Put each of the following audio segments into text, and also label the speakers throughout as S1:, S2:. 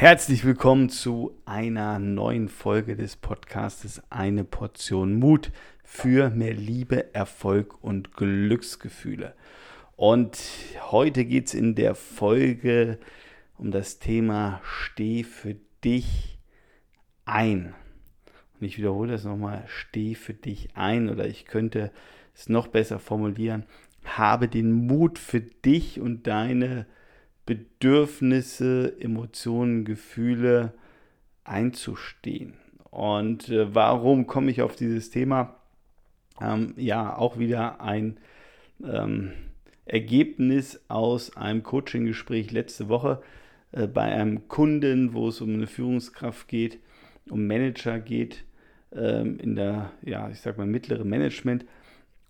S1: Herzlich willkommen zu einer neuen Folge des Podcastes Eine Portion Mut für mehr Liebe, Erfolg und Glücksgefühle. Und heute geht es in der Folge um das Thema Steh für dich ein. Und ich wiederhole das nochmal, steh für dich ein oder ich könnte es noch besser formulieren, habe den Mut für dich und deine Bedürfnisse, Emotionen, Gefühle einzustehen. Und äh, warum komme ich auf dieses Thema? Ähm, ja, auch wieder ein ähm, Ergebnis aus einem Coaching-Gespräch letzte Woche äh, bei einem Kunden, wo es um eine Führungskraft geht, um Manager geht, ähm, in der, ja, ich sag mal, mittleren Management.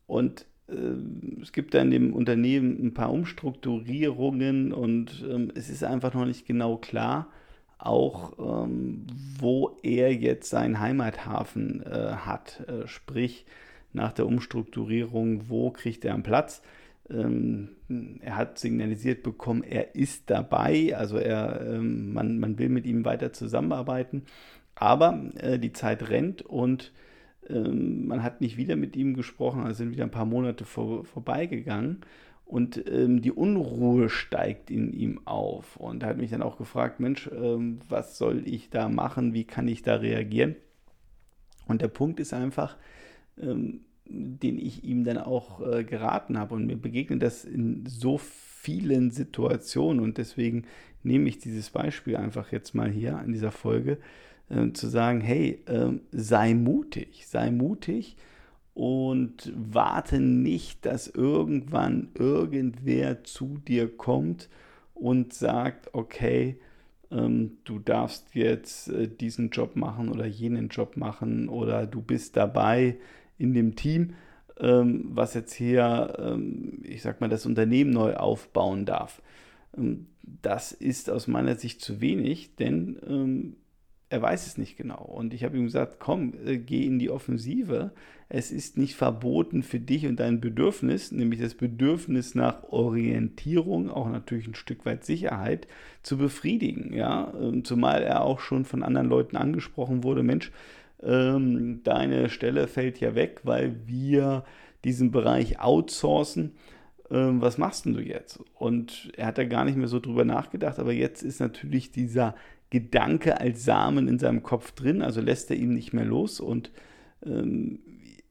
S1: Und es gibt da in dem Unternehmen ein paar Umstrukturierungen und ähm, es ist einfach noch nicht genau klar, auch ähm, wo er jetzt seinen Heimathafen äh, hat. Äh, sprich, nach der Umstrukturierung, wo kriegt er einen Platz? Ähm, er hat signalisiert bekommen, er ist dabei, also er, ähm, man, man will mit ihm weiter zusammenarbeiten, aber äh, die Zeit rennt und ähm, man hat nicht wieder mit ihm gesprochen, also sind wieder ein paar Monate vor, vorbeigegangen und ähm, die Unruhe steigt in ihm auf. Und er hat mich dann auch gefragt, Mensch, ähm, was soll ich da machen, wie kann ich da reagieren? Und der Punkt ist einfach, ähm, den ich ihm dann auch äh, geraten habe. Und mir begegnet das in so vielen Situationen. Und deswegen nehme ich dieses Beispiel einfach jetzt mal hier in dieser Folge äh, zu sagen, hey, äh, sei mutig, sei mutig und warte nicht, dass irgendwann irgendwer zu dir kommt und sagt, okay, ähm, du darfst jetzt äh, diesen Job machen oder jenen Job machen oder du bist dabei in dem Team, ähm, was jetzt hier, ähm, ich sag mal, das Unternehmen neu aufbauen darf. Ähm, das ist aus meiner Sicht zu wenig, denn ähm, er weiß es nicht genau. Und ich habe ihm gesagt, komm, äh, geh in die Offensive. Es ist nicht verboten für dich und dein Bedürfnis, nämlich das Bedürfnis nach Orientierung, auch natürlich ein Stück weit Sicherheit, zu befriedigen. Ja? Ähm, zumal er auch schon von anderen Leuten angesprochen wurde, Mensch, ähm, deine Stelle fällt ja weg, weil wir diesen Bereich outsourcen. Ähm, was machst denn du jetzt? Und er hat da gar nicht mehr so drüber nachgedacht, aber jetzt ist natürlich dieser Gedanke als Samen in seinem Kopf drin, also lässt er ihn nicht mehr los. Und ähm,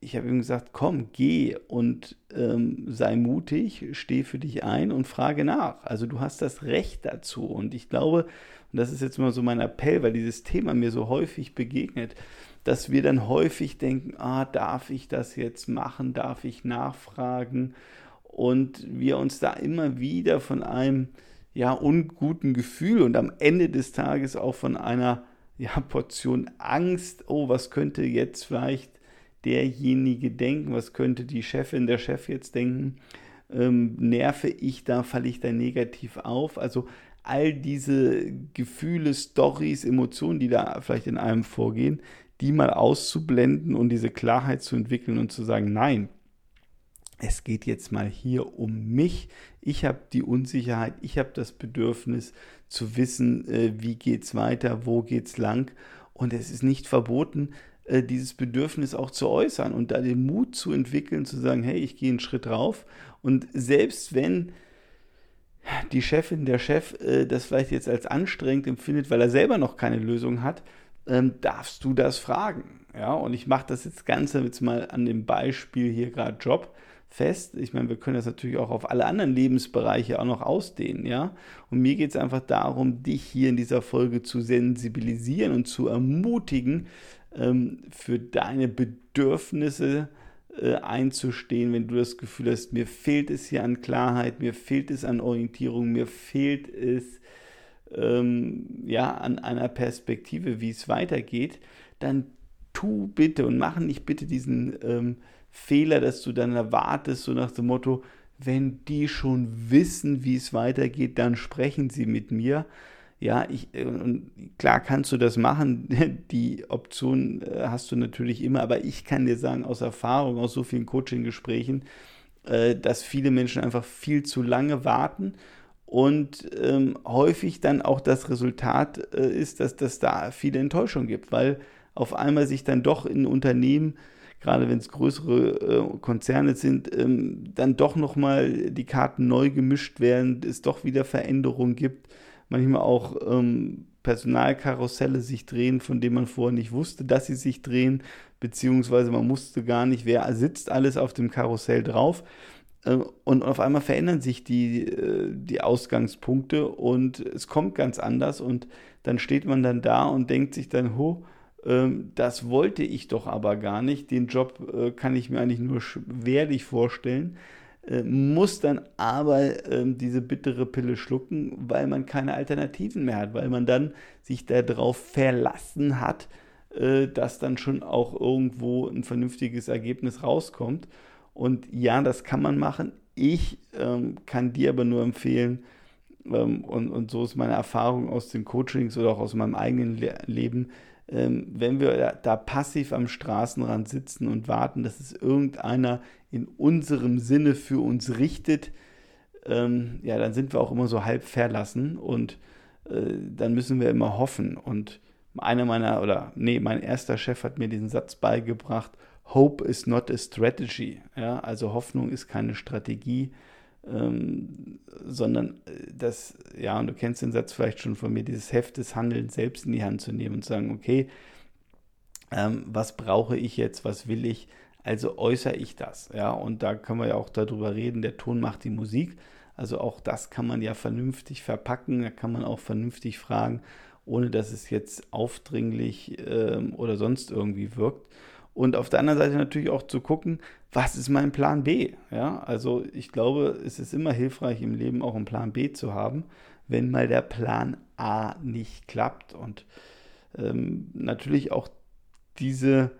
S1: ich habe ihm gesagt, komm, geh und ähm, sei mutig, steh für dich ein und frage nach. Also du hast das Recht dazu. Und ich glaube, und das ist jetzt mal so mein Appell, weil dieses Thema mir so häufig begegnet, dass wir dann häufig denken, ah, darf ich das jetzt machen, darf ich nachfragen? Und wir uns da immer wieder von einem ja, unguten Gefühl und am Ende des Tages auch von einer ja, Portion Angst, oh, was könnte jetzt vielleicht derjenige denken, was könnte die Chefin, der Chef jetzt denken, ähm, nerve ich da, falle ich da negativ auf. Also all diese Gefühle, Stories, Emotionen, die da vielleicht in einem vorgehen, die mal auszublenden und diese Klarheit zu entwickeln und zu sagen, nein, es geht jetzt mal hier um mich. Ich habe die Unsicherheit, ich habe das Bedürfnis zu wissen, äh, wie geht es weiter, wo geht es lang. Und es ist nicht verboten, äh, dieses Bedürfnis auch zu äußern und da den Mut zu entwickeln, zu sagen, hey, ich gehe einen Schritt rauf. Und selbst wenn die Chefin, der Chef äh, das vielleicht jetzt als anstrengend empfindet, weil er selber noch keine Lösung hat, ähm, darfst du das fragen. Ja, und ich mache das jetzt Ganze jetzt mal an dem Beispiel hier gerade Job fest. Ich meine, wir können das natürlich auch auf alle anderen Lebensbereiche auch noch ausdehnen, ja. Und mir geht es einfach darum, dich hier in dieser Folge zu sensibilisieren und zu ermutigen, ähm, für deine Bedürfnisse äh, einzustehen, wenn du das Gefühl hast, mir fehlt es hier an Klarheit, mir fehlt es an Orientierung, mir fehlt es ähm, ja an einer Perspektive, wie es weitergeht, dann tu bitte und mach nicht bitte diesen ähm, Fehler, dass du dann erwartest, so nach dem Motto, wenn die schon wissen, wie es weitergeht, dann sprechen sie mit mir. Ja, ich, äh, und klar kannst du das machen, die Option äh, hast du natürlich immer, aber ich kann dir sagen, aus Erfahrung, aus so vielen Coaching-Gesprächen, äh, dass viele Menschen einfach viel zu lange warten und ähm, häufig dann auch das Resultat ist, dass das da viele Enttäuschung gibt, weil auf einmal sich dann doch in Unternehmen, gerade wenn es größere äh, Konzerne sind, ähm, dann doch nochmal die Karten neu gemischt werden, es doch wieder Veränderungen gibt, manchmal auch ähm, Personalkarusselle sich drehen, von denen man vorher nicht wusste, dass sie sich drehen, beziehungsweise man wusste gar nicht, wer sitzt alles auf dem Karussell drauf. Äh, und auf einmal verändern sich die, äh, die Ausgangspunkte und es kommt ganz anders und dann steht man dann da und denkt sich dann, ho, ähm, das wollte ich doch aber gar nicht. Den Job äh, kann ich mir eigentlich nur schwerlich vorstellen. Muss dann aber ähm, diese bittere Pille schlucken, weil man keine Alternativen mehr hat, weil man dann sich darauf verlassen hat, dass dann schon auch irgendwo ein vernünftiges Ergebnis rauskommt. Und ja, das kann man machen. Ich ähm, kann dir aber nur empfehlen, ähm, und, und so ist meine Erfahrung aus den Coachings oder auch aus meinem eigenen Le Leben, ähm, wenn wir da, da, passiv am Straßenrand sitzen und warten, dass es irgendeiner in unserem Sinne für uns richtet, ähm, ja, dann sind wir auch immer so halb verlassen und äh, dann müssen wir immer hoffen. Und einer meiner, oder nee, mein erster Chef hat mir diesen Satz beigebracht, Hope is not a strategy. Ja, also Hoffnung ist keine Strategie, ähm, sondern äh, das, ja, und du kennst den Satz vielleicht schon von mir, dieses Heft des Handelns selbst in die Hand zu nehmen und zu sagen, okay, ähm, was brauche ich jetzt, was will ich, also äußere ich das. Ja, und da können wir ja auch darüber reden, der Ton macht die Musik. Also auch das kann man ja vernünftig verpacken, da kann man auch vernünftig fragen, ohne dass es jetzt aufdringlich ähm, oder sonst irgendwie wirkt. Und auf der anderen Seite natürlich auch zu gucken, was ist mein Plan B? Ja, also ich glaube, es ist immer hilfreich im Leben auch einen Plan B zu haben, wenn mal der Plan A nicht klappt. Und ähm, natürlich auch diese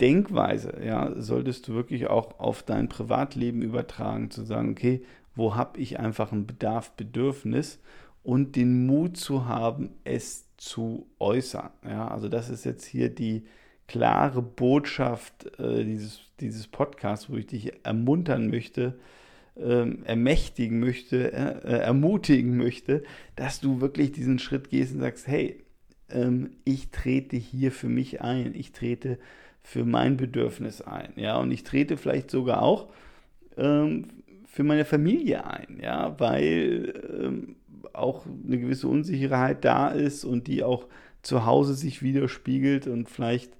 S1: Denkweise, ja, solltest du wirklich auch auf dein Privatleben übertragen, zu sagen, okay, wo habe ich einfach ein Bedarf, Bedürfnis und den Mut zu haben, es zu äußern. Ja, also das ist jetzt hier die, klare Botschaft äh, dieses, dieses Podcasts, wo ich dich ermuntern möchte, ähm, ermächtigen möchte, äh, äh, ermutigen möchte, dass du wirklich diesen Schritt gehst und sagst, hey, ähm, ich trete hier für mich ein, ich trete für mein Bedürfnis ein, ja, und ich trete vielleicht sogar auch ähm, für meine Familie ein, ja, weil ähm, auch eine gewisse Unsicherheit da ist und die auch zu Hause sich widerspiegelt und vielleicht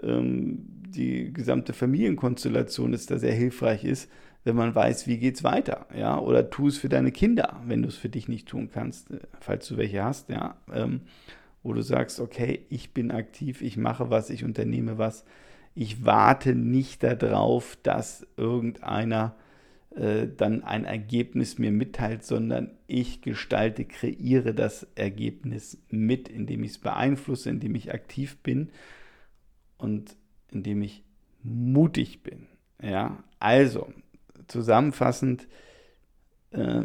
S1: die gesamte Familienkonstellation ist da sehr hilfreich ist, wenn man weiß, wie geht's weiter, ja, oder tu es für deine Kinder, wenn du es für dich nicht tun kannst, äh, falls du welche hast, ja, ähm, wo du sagst, okay, ich bin aktiv, ich mache was, ich unternehme was, ich warte nicht darauf, dass irgendeiner äh, dann ein Ergebnis mir mitteilt, sondern ich gestalte, kreiere das Ergebnis mit, indem ich es beeinflusse, indem ich aktiv bin und indem ich mutig bin. Ja, also zusammenfassend, äh,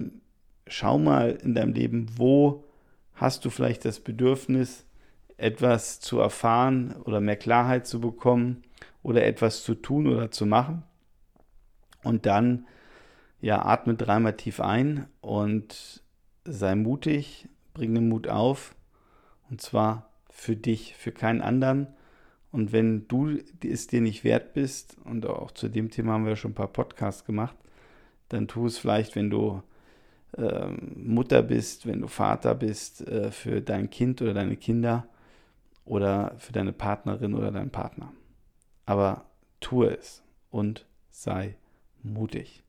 S1: schau mal in deinem Leben, wo hast du vielleicht das Bedürfnis, etwas zu erfahren oder mehr Klarheit zu bekommen oder etwas zu tun oder zu machen. Und dann, ja, atme dreimal tief ein und sei mutig, bring den Mut auf. Und zwar für dich, für keinen anderen und wenn du es dir nicht wert bist, und auch zu dem Thema haben wir schon ein paar Podcasts gemacht, dann tu es vielleicht, wenn du äh, Mutter bist, wenn du Vater bist, äh, für dein Kind oder deine Kinder oder für deine Partnerin oder deinen Partner. Aber tue es und sei mutig.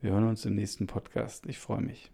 S1: Wir hören uns im nächsten Podcast. Ich freue mich.